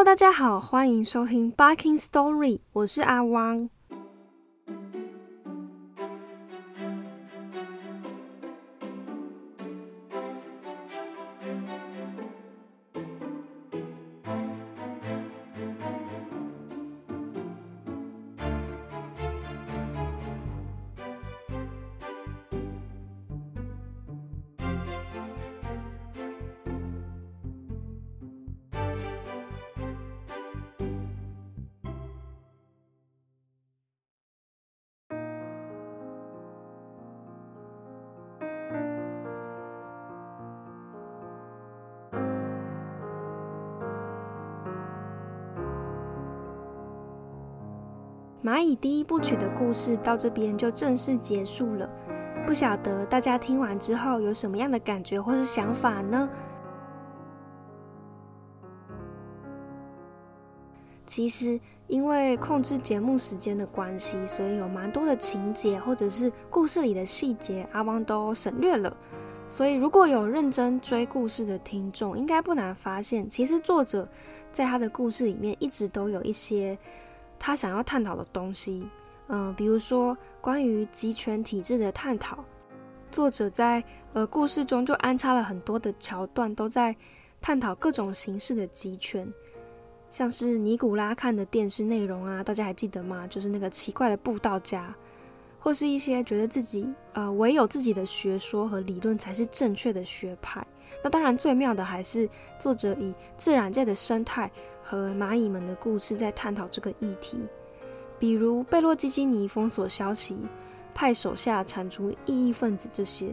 Hello，大家好，欢迎收听《Barking Story》，我是阿汪。蚂蚁第一部曲的故事到这边就正式结束了。不晓得大家听完之后有什么样的感觉或是想法呢？其实因为控制节目时间的关系，所以有蛮多的情节或者是故事里的细节，阿汪都省略了。所以如果有认真追故事的听众，应该不难发现，其实作者在他的故事里面一直都有一些。他想要探讨的东西，嗯，比如说关于集权体制的探讨，作者在呃故事中就安插了很多的桥段，都在探讨各种形式的集权，像是尼古拉看的电视内容啊，大家还记得吗？就是那个奇怪的布道家，或是一些觉得自己呃唯有自己的学说和理论才是正确的学派。那当然最妙的还是作者以自然界的生态。和蚂蚁们的故事在探讨这个议题，比如贝洛基基尼封锁消息、派手下铲除异议分子这些。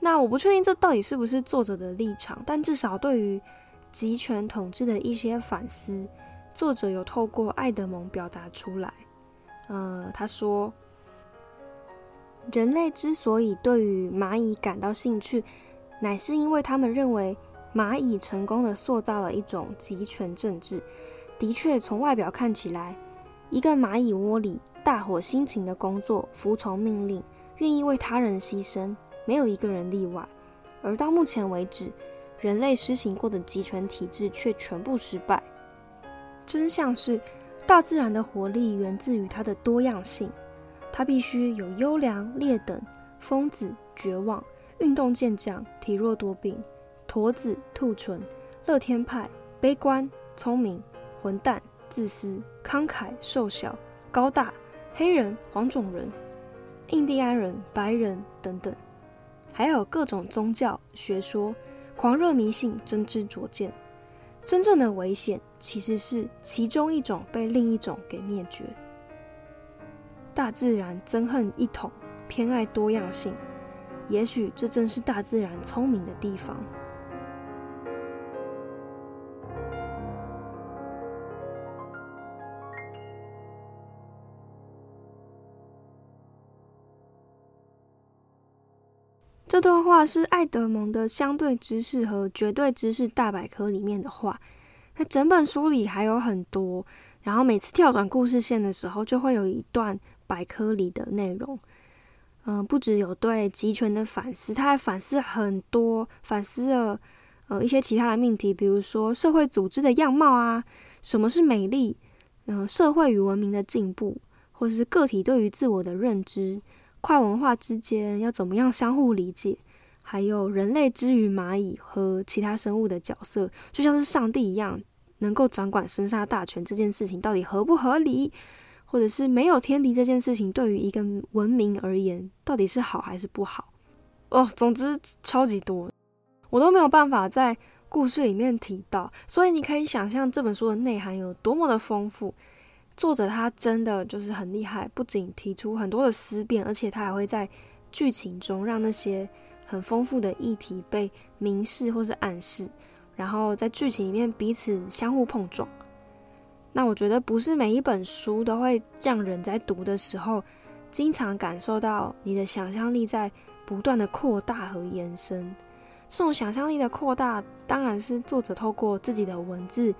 那我不确定这到底是不是作者的立场，但至少对于集权统治的一些反思，作者有透过爱德蒙表达出来。呃，他说。人类之所以对于蚂蚁感到兴趣，乃是因为他们认为蚂蚁成功的塑造了一种集权政治。的确，从外表看起来，一个蚂蚁窝里大伙辛勤的工作，服从命令，愿意为他人牺牲，没有一个人例外。而到目前为止，人类施行过的集权体制却全部失败。真相是，大自然的活力源自于它的多样性。它必须有优良、劣等、疯子、绝望、运动健将、体弱多病、驼子、兔唇、乐天派、悲观、聪明、混蛋、自私、慷慨、瘦小、高大、黑人、黄种人、印第安人、白人等等，还有各种宗教、学说、狂热迷信、真知灼见。真正的危险其实是其中一种被另一种给灭绝。大自然憎恨一统，偏爱多样性。也许这正是大自然聪明的地方。这段话是爱德蒙的《相对知识和绝对知识大百科》里面的话。那整本书里还有很多，然后每次跳转故事线的时候，就会有一段。百科里的内容，嗯，不只有对集权的反思，他还反思很多，反思了呃一些其他的命题，比如说社会组织的样貌啊，什么是美丽，嗯，社会与文明的进步，或者是个体对于自我的认知，跨文化之间要怎么样相互理解，还有人类之于蚂蚁和其他生物的角色，就像是上帝一样，能够掌管生杀大权这件事情到底合不合理？或者是没有天敌这件事情，对于一个文明而言，到底是好还是不好？哦，总之超级多，我都没有办法在故事里面提到。所以你可以想象这本书的内涵有多么的丰富。作者他真的就是很厉害，不仅提出很多的思辨，而且他还会在剧情中让那些很丰富的议题被明示或是暗示，然后在剧情里面彼此相互碰撞。那我觉得不是每一本书都会让人在读的时候，经常感受到你的想象力在不断的扩大和延伸。这种想象力的扩大，当然是作者透过自己的文字、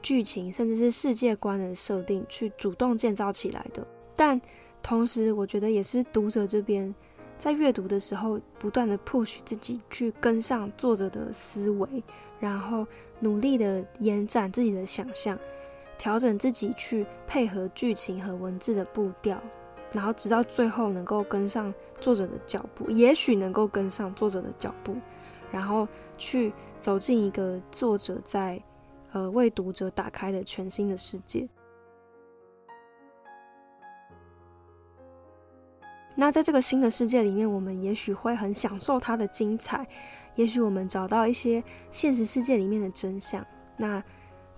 剧情，甚至是世界观的设定去主动建造起来的。但同时，我觉得也是读者这边在阅读的时候，不断的 push 自己去跟上作者的思维，然后努力的延展自己的想象，调整自己去配合剧情和文字的步调，然后直到最后能够跟上作者的脚步，也许能够跟上作者的脚步，然后去走进一个作者在呃为读者打开的全新的世界。那在这个新的世界里面，我们也许会很享受它的精彩，也许我们找到一些现实世界里面的真相。那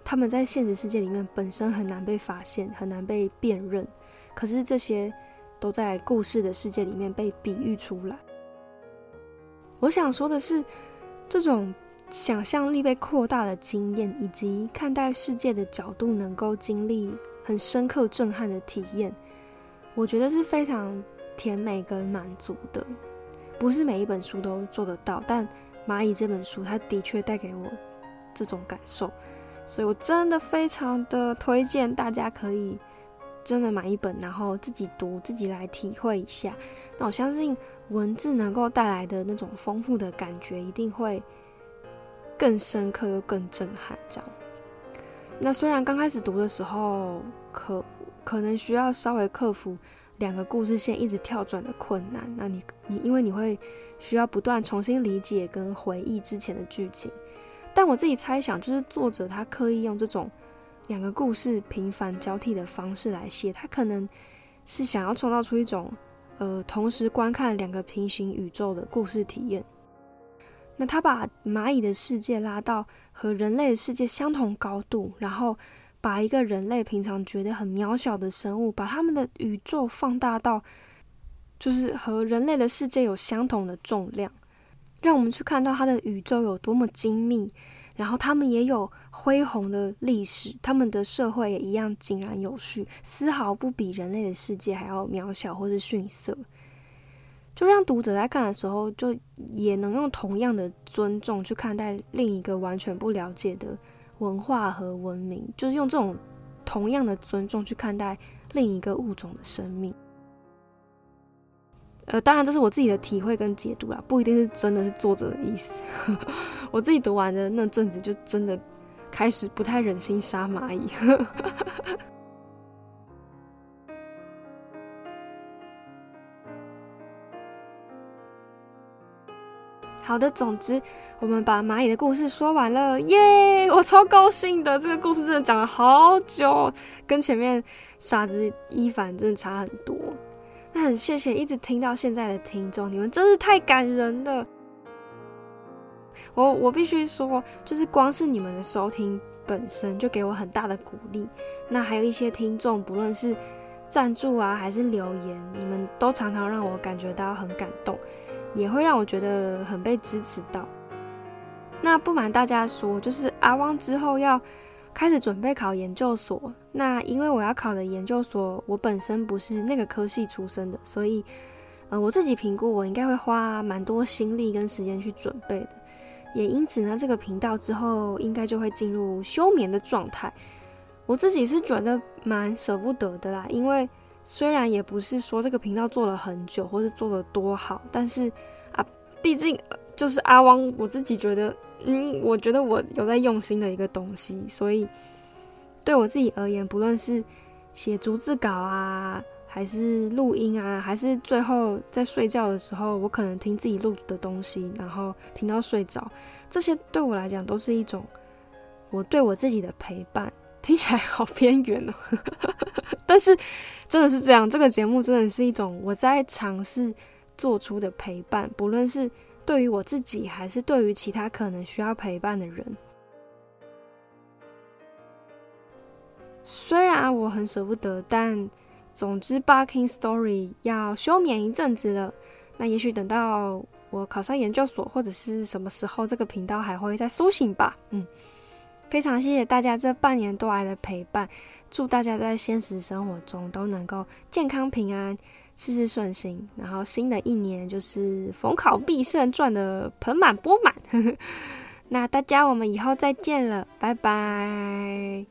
他们在现实世界里面本身很难被发现，很难被辨认，可是这些都在故事的世界里面被比喻出来。我想说的是，这种想象力被扩大的经验，以及看待世界的角度，能够经历很深刻震撼的体验，我觉得是非常。甜美跟满足的，不是每一本书都做得到，但蚂蚁这本书，它的确带给我这种感受，所以我真的非常的推荐大家可以真的买一本，然后自己读，自己来体会一下。那我相信文字能够带来的那种丰富的感觉，一定会更深刻又更震撼。这样，那虽然刚开始读的时候，可可能需要稍微克服。两个故事线一直跳转的困难，那你你因为你会需要不断重新理解跟回忆之前的剧情，但我自己猜想，就是作者他刻意用这种两个故事频繁交替的方式来写，他可能是想要创造出一种呃同时观看两个平行宇宙的故事体验。那他把蚂蚁的世界拉到和人类的世界相同高度，然后。把一个人类平常觉得很渺小的生物，把他们的宇宙放大到，就是和人类的世界有相同的重量，让我们去看到他的宇宙有多么精密，然后他们也有恢宏的历史，他们的社会也一样井然有序，丝毫不比人类的世界还要渺小或是逊色，就让读者在看的时候，就也能用同样的尊重去看待另一个完全不了解的。文化和文明，就是用这种同样的尊重去看待另一个物种的生命。呃，当然这是我自己的体会跟解读啦，不一定是真的是作者的意思。我自己读完的那阵子，就真的开始不太忍心杀蚂蚁。好的，总之我们把蚂蚁的故事说完了，耶！我超高兴的，这个故事真的讲了好久，跟前面傻子伊凡真的差很多。那很谢谢一直听到现在的听众，你们真是太感人了。我我必须说，就是光是你们的收听本身就给我很大的鼓励。那还有一些听众，不论是赞助啊还是留言，你们都常常让我感觉到很感动。也会让我觉得很被支持到。那不瞒大家说，就是阿汪之后要开始准备考研究所。那因为我要考的研究所，我本身不是那个科系出身的，所以呃，我自己评估我应该会花蛮多心力跟时间去准备的。也因此呢，这个频道之后应该就会进入休眠的状态。我自己是觉得蛮舍不得的啦，因为。虽然也不是说这个频道做了很久，或是做的多好，但是啊，毕竟就是阿汪，我自己觉得，嗯，我觉得我有在用心的一个东西，所以对我自己而言，不论是写逐字稿啊，还是录音啊，还是最后在睡觉的时候，我可能听自己录的东西，然后听到睡着，这些对我来讲都是一种我对我自己的陪伴。听起来好边缘哦，但是真的是这样。这个节目真的是一种我在尝试做出的陪伴，不论是对于我自己，还是对于其他可能需要陪伴的人。虽然我很舍不得，但总之《Barking Story》要休眠一阵子了。那也许等到我考上研究所或者是什么时候，这个频道还会再苏醒吧。嗯。非常谢谢大家这半年多来的陪伴，祝大家在现实生活中都能够健康平安、事事顺心。然后新的一年就是逢考必胜，赚的盆满钵满。那大家我们以后再见了，拜拜。